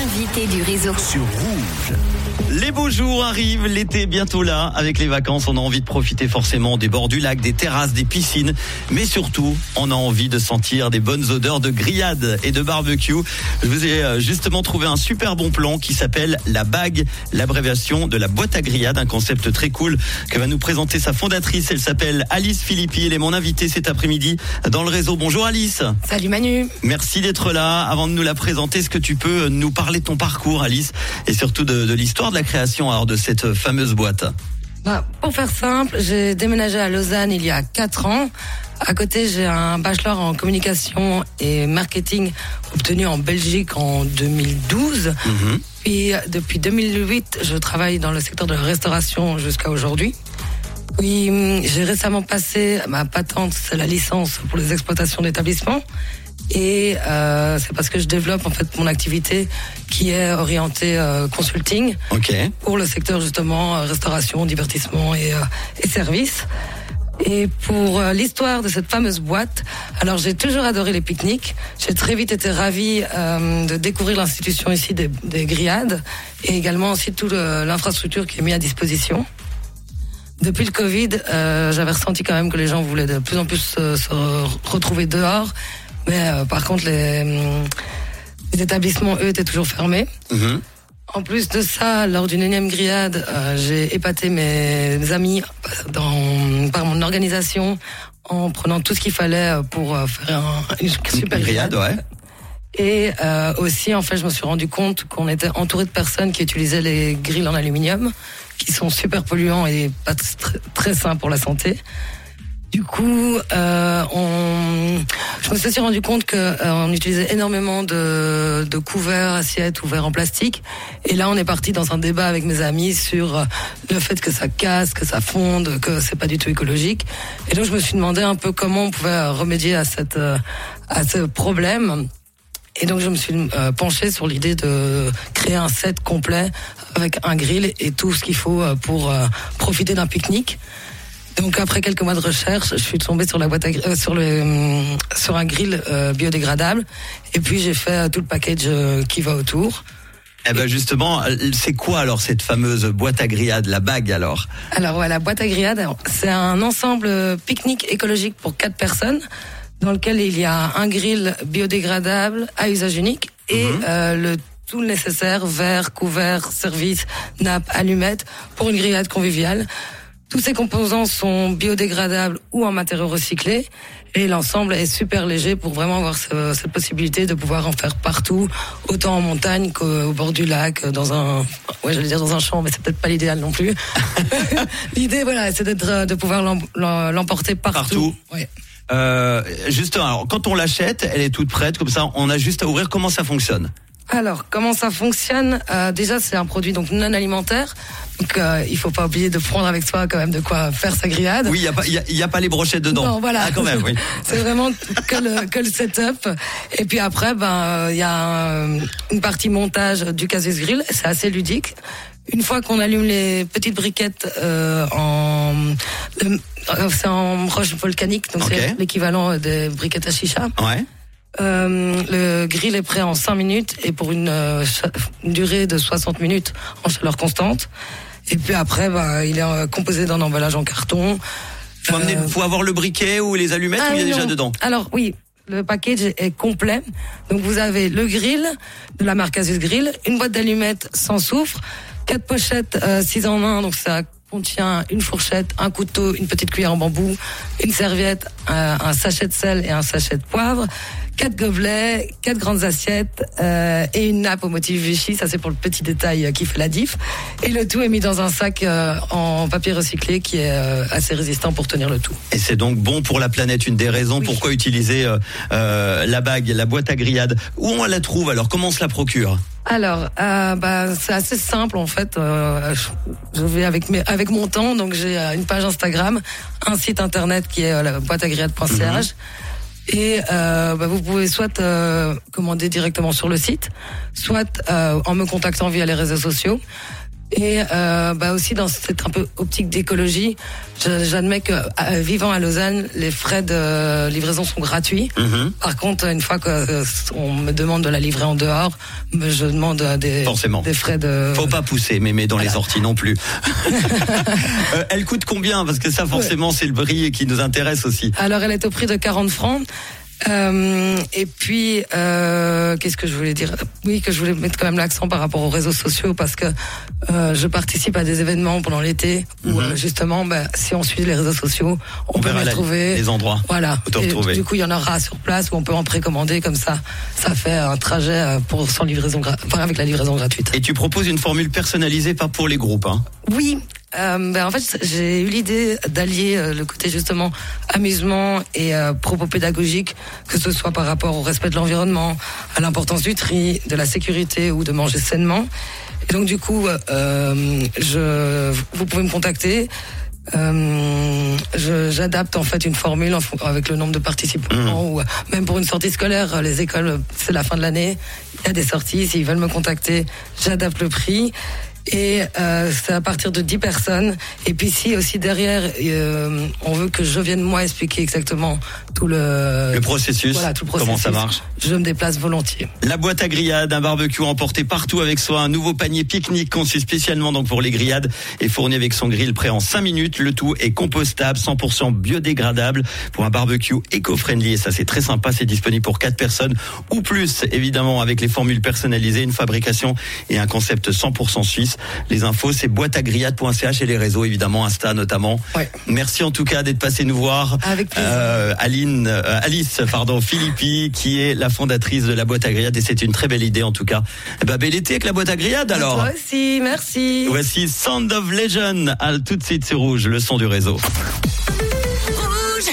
L'invité du réseau. sur Rouge. Les beaux jours arrivent, l'été est bientôt là. Avec les vacances, on a envie de profiter forcément des bords du lac, des terrasses, des piscines. Mais surtout, on a envie de sentir des bonnes odeurs de grillade et de barbecue. Je vous ai euh, justement trouvé un super bon plan qui s'appelle la bague, l'abréviation de la boîte à grillade. Un concept très cool que va nous présenter sa fondatrice. Elle s'appelle Alice Philippi. Elle est mon invitée cet après-midi dans le réseau. Bonjour Alice. Salut Manu. Merci d'être là. Avant de nous la présenter, est-ce que tu peux nous parler de ton parcours, Alice, et surtout de, de l'histoire de la création alors, de cette fameuse boîte Bah, pour faire simple, j'ai déménagé à Lausanne il y a 4 ans. À côté, j'ai un bachelor en communication et marketing obtenu en Belgique en 2012. Puis depuis 2008, je travaille dans le secteur de la restauration jusqu'à aujourd'hui. Puis j'ai récemment passé ma patente, c'est la licence pour les exploitations d'établissements. Et euh, c'est parce que je développe en fait mon activité qui est orientée euh, consulting Ok. pour le secteur justement euh, restauration, divertissement et, euh, et services. Et pour euh, l'histoire de cette fameuse boîte, alors j'ai toujours adoré les pique-niques. J'ai très vite été ravie euh, de découvrir l'institution ici des, des grillades et également aussi toute l'infrastructure qui est mise à disposition. Depuis le Covid, euh, j'avais ressenti quand même que les gens voulaient de plus en plus euh, se retrouver dehors. Mais euh, par contre, les, hum, les établissements, eux, étaient toujours fermés. Mhm. En plus de ça, lors d'une énième grillade, euh, j'ai épaté mes, amis dans, par mon organisation en prenant tout ce qu'il fallait pour euh, faire un, une super grillade, ouais. Et euh, aussi, en fait, je me suis rendu compte qu'on était entouré de personnes qui utilisaient les grilles en aluminium, qui sont super polluants et pas tr- très sains pour la santé. Du coup, euh, on, je me suis aussi rendu compte que euh, utilisait énormément de, de couverts, assiettes ou en plastique. Et là, on est parti dans un débat avec mes amis sur euh, le fait que ça casse, que ça fonde, que c'est pas du tout écologique. Et donc, je me suis demandé un peu comment on pouvait remédier à cette euh, à ce problème. Et donc je me suis euh, penchée sur l'idée de créer un set complet avec un grill et tout ce qu'il faut pour profiter d'un pique-nique. Donc après quelques mois de recherche, je suis tombée sur la boîte à euh, sur le hum, sur un grill euh, biodégradable et puis j'ai fait euh, tout le package euh, qui va autour. Eh ben justement, c'est quoi alors cette fameuse boîte à grillade, la bague alors? Alors ouais, la boîte à grillade, alors, c'est un ensemble euh, pique-nique écologique pour quatre personnes, dans lequel il y a un grill biodégradable à usage unique et euh, le tout le nécessaire verre, couvert, service, nappe, allumettes pour une grillade conviviale. Tous ces composants sont biodégradables ou en matériaux recyclés et l'ensemble est super léger pour vraiment avoir ce- cette possibilité de pouvoir en faire partout, autant en montagne qu'au bord du lac, dans un, ouais, j'allais dire dans un champ, mais c'est peut-être pas l'idéal non plus. L'idée, voilà, c'est d'être, euh, de pouvoir l'em- l'em- l'emporter partout. Partout. Ouais. euh, Justement, alors quand on l'achète, elle est toute prête, comme ça on a juste à ouvrir. Comment ça fonctionne Alors, comment ça fonctionne Euh, Déjà, c'est un produit donc non alimentaire, donc euh, il faut pas oublier de prendre avec soi quand même de quoi faire sa grillade. Oui, il y a y a, pas les brochettes dedans. Non, voilà. Ah quand même, oui. c'est vraiment que le, que le setup. Et puis après, ben, euh, il y a un- une partie montage du casus grill. C'est assez ludique. Une fois qu'on allume les petites briquettes euh, en, euh, c'est en roche volcanique, donc c'est l'équivalent des briquettes à chicha. Ouais. Euh, le grill est prêt en 5 minutes et pour une, euh, une durée de 60 minutes en chaleur constante. Et puis après, bah, il est euh, composé d'un emballage en carton. Faut, amener, faut avoir le briquet ou les allumettes ou il y a ah, déjà dedans Alors oui, le package est- est complet. Donc vous avez le grill de la marque Asus Grill, une boîte d'allumettes sans soufre, quatre pochettes 6 en 1, donc ça contient une fourchette, un couteau, une petite cuillère en bambou, une serviette, un, un sachet de sel et un sachet de poivre, quatre gobelets, quatre grandes assiettes euh, et une nappe au motif Vichy. Ça c'est pour le petit détail euh, qui fait la diff. Et le tout est mis dans un sac euh, en papier recyclé qui est euh, assez résistant pour tenir le tout. Et c'est donc bon pour la planète. Une des raisons Oui. pourquoi utiliser euh, euh, la bague, la boîte à grillade. Où on la trouve alors? Comment on se la procure? Alors, euh, bah, c'est assez simple en fait. Euh, je, vais avec mes, avec mon temps, donc j'ai une page Instagram, un site internet qui est euh, la boîte. Et euh, bah, vous pouvez soit euh, commander directement sur le site, soit euh, en me contactant via les réseaux sociaux. Et euh, bah aussi dans cette un peu optique d'écologie, j'admets que euh, vivant à Lausanne, les frais de livraison sont gratuits. Mhm. Par contre, une fois qu'on me demande de la livrer en dehors, je demande euh, des, Forcément. des frais de... Faut pas pousser, mais mais dans les orties non plus. Euh, elle coûte combien? Parce que ça, forcément, c'est le prix qui nous intéresse aussi. Alors, elle est au prix de 40 francs. Euh, et puis, euh, qu'est-ce que je voulais dire? Oui, que je voulais mettre quand même l'accent par rapport aux réseaux sociaux parce que euh, je participe à des événements pendant l'été où euh, justement, ben, si on suit les réseaux sociaux, on, On peut les trouver. les endroits Voilà. Et du coup, il y en aura sur place où on peut en précommander comme ça. Ça fait un trajet euh, pour sans livraison, enfin avec la livraison gratuite. Et tu proposes une formule personnalisée, pas pour les groupes. Hein? Oui. Euh, ben en fait, j'ai eu l'idée d'allier euh, le côté justement amusement et euh, propos pédagogiques, que ce soit par rapport au respect de l'environnement, à l'importance du tri, de la sécurité ou de manger sainement. Et donc du coup, euh, je, vous pouvez me contacter. Euh, je- J'adapte en fait une formule en avec le nombre de participants ou euh, même pour une sortie scolaire, les écoles, c'est la fin de l'année, il y a des sorties, s'ils veulent me contacter, j'adapte le prix. Et euh, c'est à partir de 10 personnes. Et puis si aussi derrière, euh, on veut que je vienne moi expliquer exactement tout le, Le processus, voilà, tout le comment ça marche Je me déplace volontiers. La boîte à grillades, un barbecue emporté partout avec soi, un nouveau panier pique-nique conçu spécialement donc pour les grillades et fourni avec son grill prêt en 5 minutes. Le tout est compostable, 100% biodégradable pour un barbecue éco-friendly et ça c'est très sympa. C'est disponible pour 4 personnes ou plus évidemment avec les formules personnalisées, une fabrication et un concept 100% suisse. Les infos c'est boîteagrillades.ch et les réseaux évidemment Insta notamment. Ouais. Merci en tout cas d'être passé nous voir. Avec plaisir. Euh, Aline, euh, Alice, pardon, Philippi, qui est la fondatrice de la boîte à grillades et c'est une très belle idée en tout cas. Eh ben, bel été avec la boîte à grillades alors. Toi aussi, merci. Voici Sound of Legend, à tout de suite c'est rouge, le son du réseau.